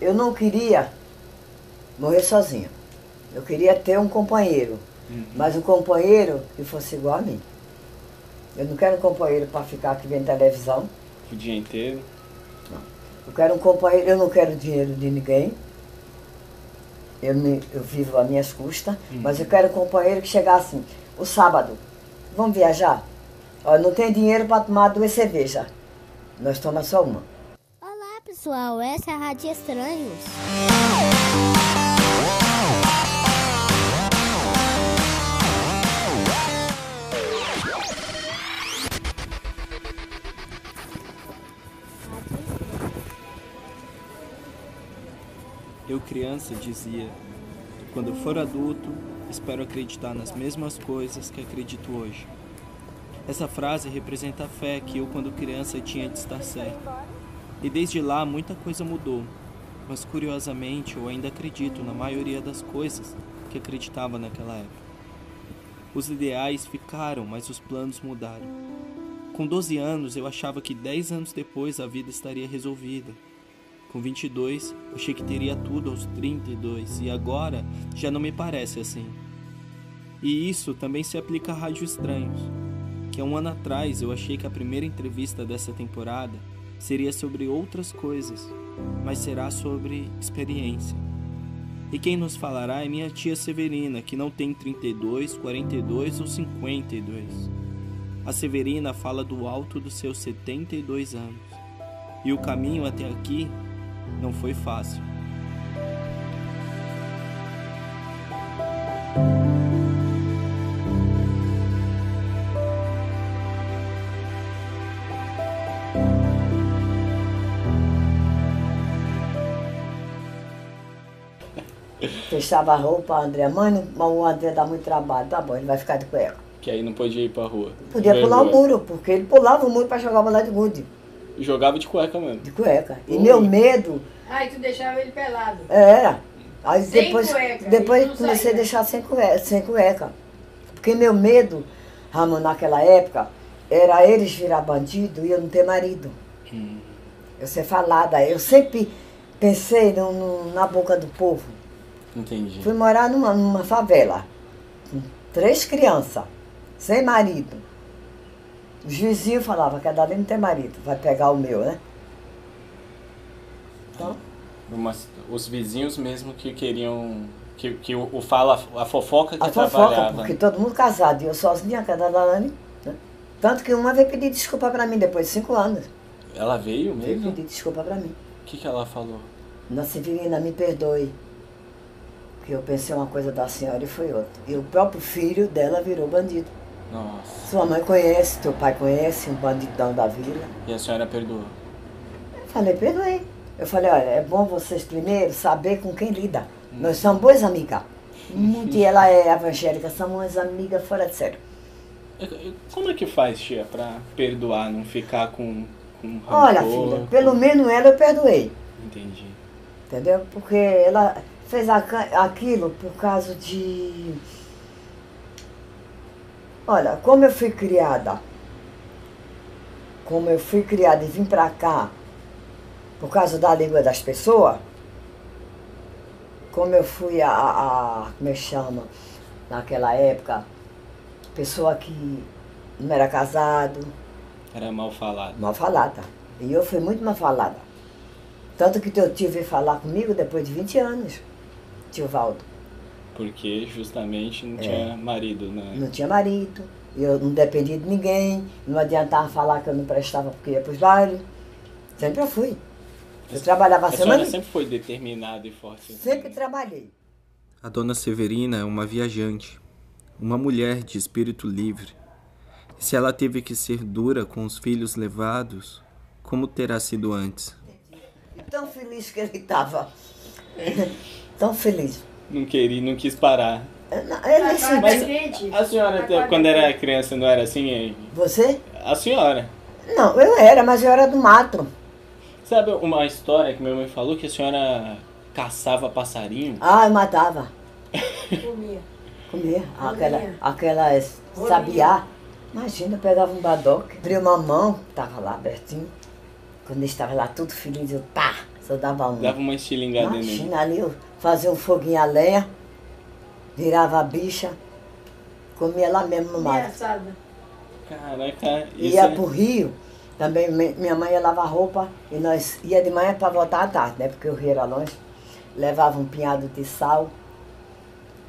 eu não queria morrer sozinha. Eu queria ter um companheiro, Uhum. mas um companheiro que fosse igual a mim. Eu não quero um companheiro para ficar aqui vendo televisão. O dia inteiro. Eu quero um companheiro, eu não quero dinheiro de ninguém. Eu, me- eu vivo às minhas custas, Uhum. mas eu quero um companheiro que chegasse assim, o sábado, vamos viajar? Ó, não tem dinheiro para tomar duas cervejas. Nós tomamos só uma. Pessoal, essa é a Rádio Estranhos. Eu, criança, dizia: quando eu for adulto, espero acreditar nas mesmas coisas que acredito hoje. Essa frase representa a fé que eu, quando criança, tinha de estar certo. E desde lá muita coisa mudou, mas curiosamente eu ainda acredito na maioria das coisas que acreditava naquela época. Os ideais ficaram, mas os planos mudaram. Com 12 anos, eu achava que 10 anos depois a vida estaria resolvida. Com 22, eu achei que teria tudo aos 32 e agora já não me parece assim. E isso também se aplica a Rádio Estranhos, que há um ano atrás eu achei que a primeira entrevista dessa temporada seria sobre outras coisas, mas será sobre experiência. E quem nos falará é minha tia Severina, que não tem 32, 42 ou 52. A Severina fala do alto dos seus 72 anos. E o caminho até aqui não foi fácil. Fechava a roupa, André. Mãe, não- o André dá muito trabalho. Tá bom, ele vai ficar de cueca. Que aí não podia ir pra rua. Podia pular o Vergonha. muro, porque ele pulava o muro para jogar bola de gude, Jogava de cueca mesmo. de cueca. E Ui. meu medo Ai, tu deixava ele pelado. era. Aí Sem depois, cueca, depois comecei saía. a deixar sem cueca, sem cueca. Porque meu medo, Ramon, naquela época, era eles virar bandido e eu não ter marido. Hum. Eu ser falada. Eu sempre pensei no- no- na boca do povo. Entendi. Fui morar numa, numa favela, com três crianças, sem marido. Os vizinhos falavam que a Dali não tem marido, vai pegar o meu, né? Então, Umas- os vizinhos mesmo que queriam. Que, que o, o fala, a fofoca que a fofoca, trabalhava. porque todo mundo casado, e eu sozinha, com a Dani. Né? Tanto que uma veio pedir desculpa pra mim depois de cinco anos. Ela veio Veio mesmo? O pedir desculpa pra mim. que, que ela falou? Na Severina, me perdoe. Eu pensei uma coisa da senhora e foi outra. E o próprio filho dela virou bandido. Nossa. Sua mãe conhece, teu pai conhece, um bandidão da vila. E a senhora perdoou? Eu falei, perdoei. Eu falei, olha, é bom vocês primeiro saber com quem lida. Nós somos boas amigas. Muito, e ela é evangélica, somos amigas fora de sério. Como é que faz, tia, pra perdoar, não ficar com, com Olha, rancor? filha, pelo menos ela eu perdoei. Entendi. Entendeu? Porque ela fez aquilo por causa de. Olha, como eu fui criada, como eu fui criada e vim pra cá por causa da língua das pessoas, como eu fui a, a, a- como é que chama, naquela época, pessoa que não era casado, Era mal falado. mal falada. E eu fui muito mal falada. Tanto que teu tio veio falar comigo depois de 20 anos, tio Valdo. Porque justamente não É. tinha marido, né? Não tinha marido, eu não dependia de ninguém, não adiantava falar que eu não prestava porque ia pros bailes. Sempre eu fui. Eu trabalhava a A semana. senhora sempre foi determinada e forte. assim, Sempre né? trabalhei. A dona Severina é uma viajante, uma mulher de espírito livre. E se ela teve que ser dura com os filhos levados, como terá sido antes? Tão feliz que ele estava. Tão feliz. Não queria, não quis parar. Ele Tá se... Mas a senhora, quando era criança, não era assim? hein? Você? A senhora. Não, eu era, mas eu era do mato. Sabe uma história que minha mãe falou que a senhora caçava passarinho? Ah, eu matava. Comia. Comia. Aquela, aquela sabiá. Imagina, eu pegava um badoque, abria uma mão, tava lá abertinho. Quando ele estava lá tudo feliz, eu pá, Só dava um. Dava uma estilingada nele. Imagina ali, eu fazia um foguinho a lenha, virava a bicha, comia lá mesmo no mato. Engraçada. Caraca, isso Ia é- pro rio, também mi- minha mãe ia lavar roupa e nós ia de manhã para voltar à tarde, né? Porque o rio era longe. Levava um pinhado de sal,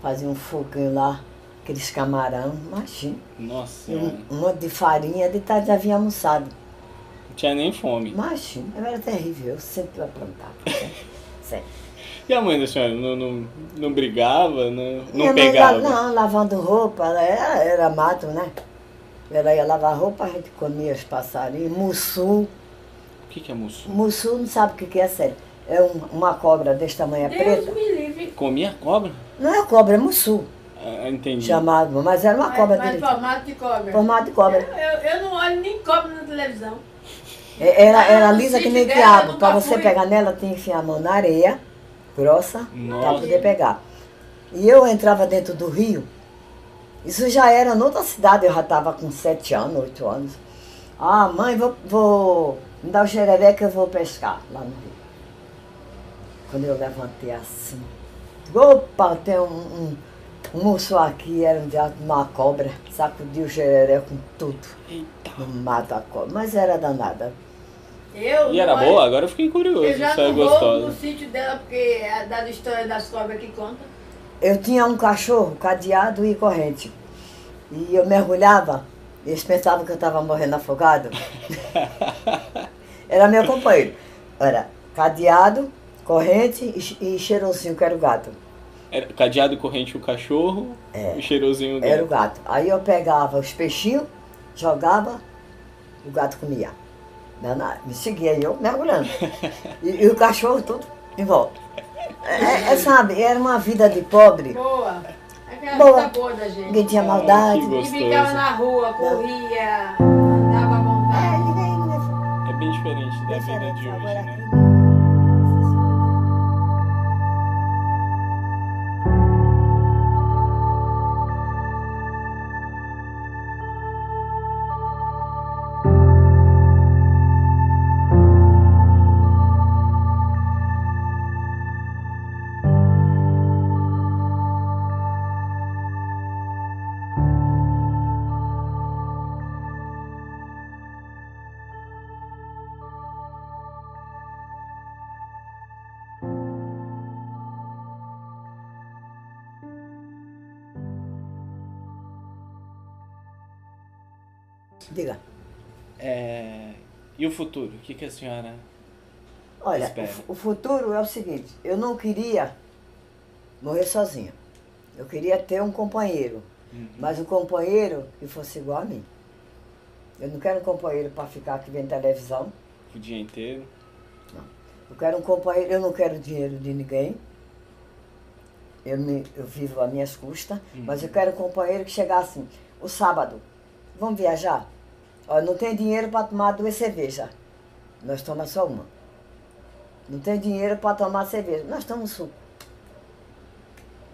fazia um foguinho lá, aqueles camarão, imagina. Nossa, um, senhora. um monte de farinha, de tarde já vinha almoçado. Não tinha nem fome. Imagina, era terrível, eu sempre aprontava. sempre, sempre. E a mãe da senhora não, não, não brigava, não, não Minha mãe pegava? não, lavando roupa, ela era, era mato, né? Ela ia lavar roupa, a gente comia os passarinhos, mussu. O que, que é mussu? Mussu não sabe o que que é sério. É um- uma cobra desse tamanho, é Deus preta. me livre. Comia cobra? Não é cobra, é mussu, Ah, entendi. chamado, mas era uma Mas, cobra mas direitinho. formato de cobra. Formato de cobra. Eu, eu não olho nem cobra na televisão. É- Era, era Ah, lisa se que nem quiabo. nunca você pegar nela, tem que enfiar a mão na areia, grossa, para Nossa. poder pegar. E eu entrava dentro do rio. Isso já era noutra cidade, eu já estava com sete anos, oito anos. Ah, mãe, vou, vou me dar o xereré que eu vou pescar lá no rio. Quando eu levantei assim, opa, tem um, um, um moço aqui, era um diabo de uma cobra, sacudiu o xereré com tudo. Eita. Não mata a cobra, mas era danada. Eu E era boa? Agora eu fiquei curioso. Eu já é não gostosa. no sítio dela, porque é da história das cobras que conta. Eu tinha um cachorro cadeado e corrente. E eu mergulhava, e eles pensavam que eu estava morrendo afogado. Era meu companheiro. Era cadeado, corrente e, e cheirosinho, que era o gato. Era cadeado e corrente o cachorro, É. o cheirosinho Era o gato. Aí eu pegava os peixinhos, jogava, o gato comia. Danado. Me seguia eu mergulhando. E, e o cachorro tudo em volta. É, é, sabe, era uma vida de pobre. Boa. Aquela Boa. vida boa da gente. Ninguém tinha Ah, maldade. que E gostoso. ficava na rua, corria, andava à É, vontade. ninguém, ninguém É bem diferente da vida Diferente de hoje, agora né? Diga. É, E o futuro? O que, que a senhora. Olha, o, Espera. o futuro é o seguinte, eu não queria morrer sozinha. Eu queria ter um companheiro, Uhum. mas um companheiro que fosse igual a mim. Eu não quero um companheiro para ficar aqui vendo televisão. O dia inteiro? Eu quero um companheiro, eu não quero dinheiro de ninguém. Eu, me, eu vivo às minhas custas, mas eu quero um companheiro que chegasse assim, o sábado, vamos viajar? Olha, não tem dinheiro para tomar duas cervejas. Nós tomamos só uma. Não tem dinheiro para tomar cerveja. Nós tomamos suco.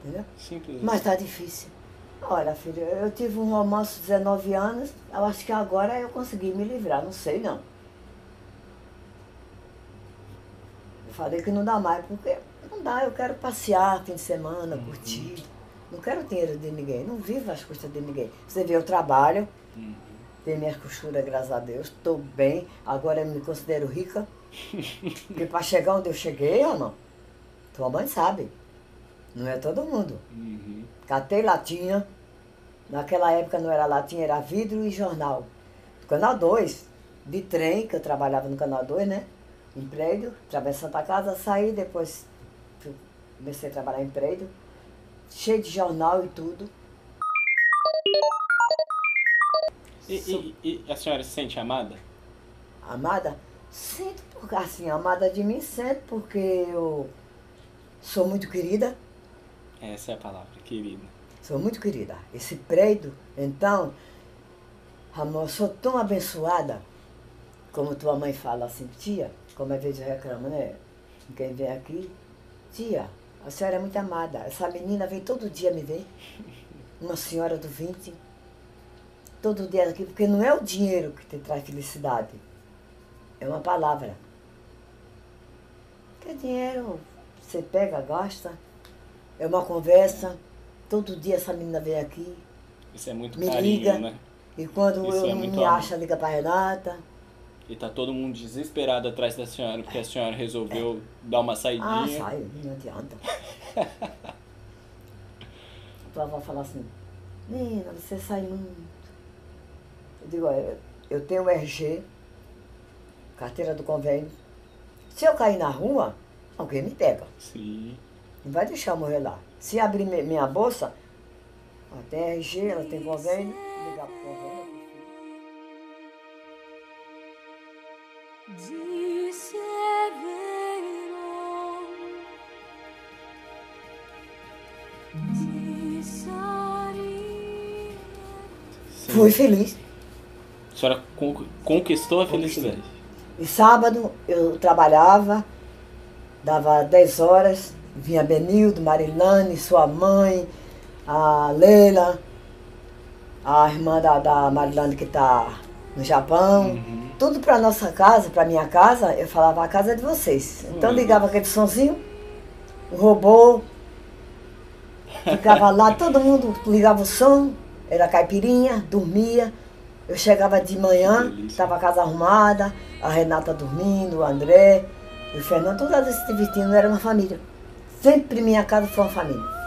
Entendeu? Simples. Mas está difícil. Olha, filho, eu tive um romance de 19 anos, eu acho que agora eu consegui me livrar, não sei não. Eu falei que não dá mais, porque não dá, eu quero passear fim de semana, curtir. Não quero dinheiro de ninguém, não vivo às custas de ninguém. Você vê, eu trabalho, Uhum. Tenho minhas costuras, graças a Deus, estou bem, agora eu me considero rica. Porque para chegar onde eu cheguei, irmão, tua mãe sabe. Não é todo mundo. Uhum. Catei latinha. Naquela época não era latinha, era vidro e jornal. Canal 2, de trem, que eu trabalhava no Canal 2, né? Em prédio, através Santa Casa, saí, depois comecei a trabalhar em prédio, cheio de jornal e tudo. E, e- e a senhora se sente amada? Amada, sinto porque assim, amada de mim, sinto porque eu sou muito querida. Essa é a palavra, querida. Sou muito querida. Esse prédio, então, amor, sou tão abençoada, como tua mãe fala assim, tia, como às vezes eu reclamo, né? Quem vem aqui, tia, a senhora é muito amada. Essa menina vem todo dia me ver. Uma senhora do 20. Todo dia aqui, porque não é o dinheiro que te traz felicidade. É uma palavra. Porque dinheiro você pega, gasta. É uma conversa. Todo dia essa menina vem aqui. Isso é muito Me carinho, liga. né? E quando Isso eu é não me amor. acha, liga pra Renata. E tá todo mundo desesperado atrás da senhora, porque a senhora resolveu dar uma Ah, saidinha. sai, não adianta. Tua avó fala assim, menina, você sai muito. Eu digo, olha, eu tenho o RG, carteira do convênio. Se eu cair na rua, alguém me pega. Sim. Não vai deixar eu morrer lá. Se abrir mi- minha bolsa, ela tem RG, ela tem convênio, ligar pro convênio. Areia. Fui feliz. A senhora con- conquistou a felicidade. E sábado eu trabalhava, dava 10 horas, vinha Benildo, Marilane, sua mãe, a Leila, a irmã da, da Marilane que está no Japão. Tudo para nossa casa, para minha casa, eu falava, a casa é de vocês. Então Uhum. ligava aquele sonzinho, o robô, ficava lá, todo mundo ligava o som, era caipirinha, dormia. Eu chegava de manhã, estava a casa arrumada, a Renata dormindo, o André, o Fernando, todos se divertindo, era uma família. Sempre minha casa foi uma família.